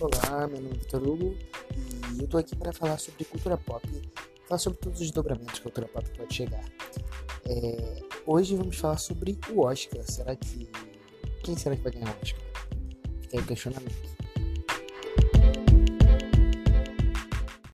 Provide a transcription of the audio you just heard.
Olá, meu nome é Vitor Hugo e eu tô aqui para falar sobre cultura pop, falar sobre todos os dobramentos que a cultura pop pode chegar. É, hoje vamos falar sobre o Oscar. Será que. Quem será que vai ganhar o Oscar? Fica aí o questionamento.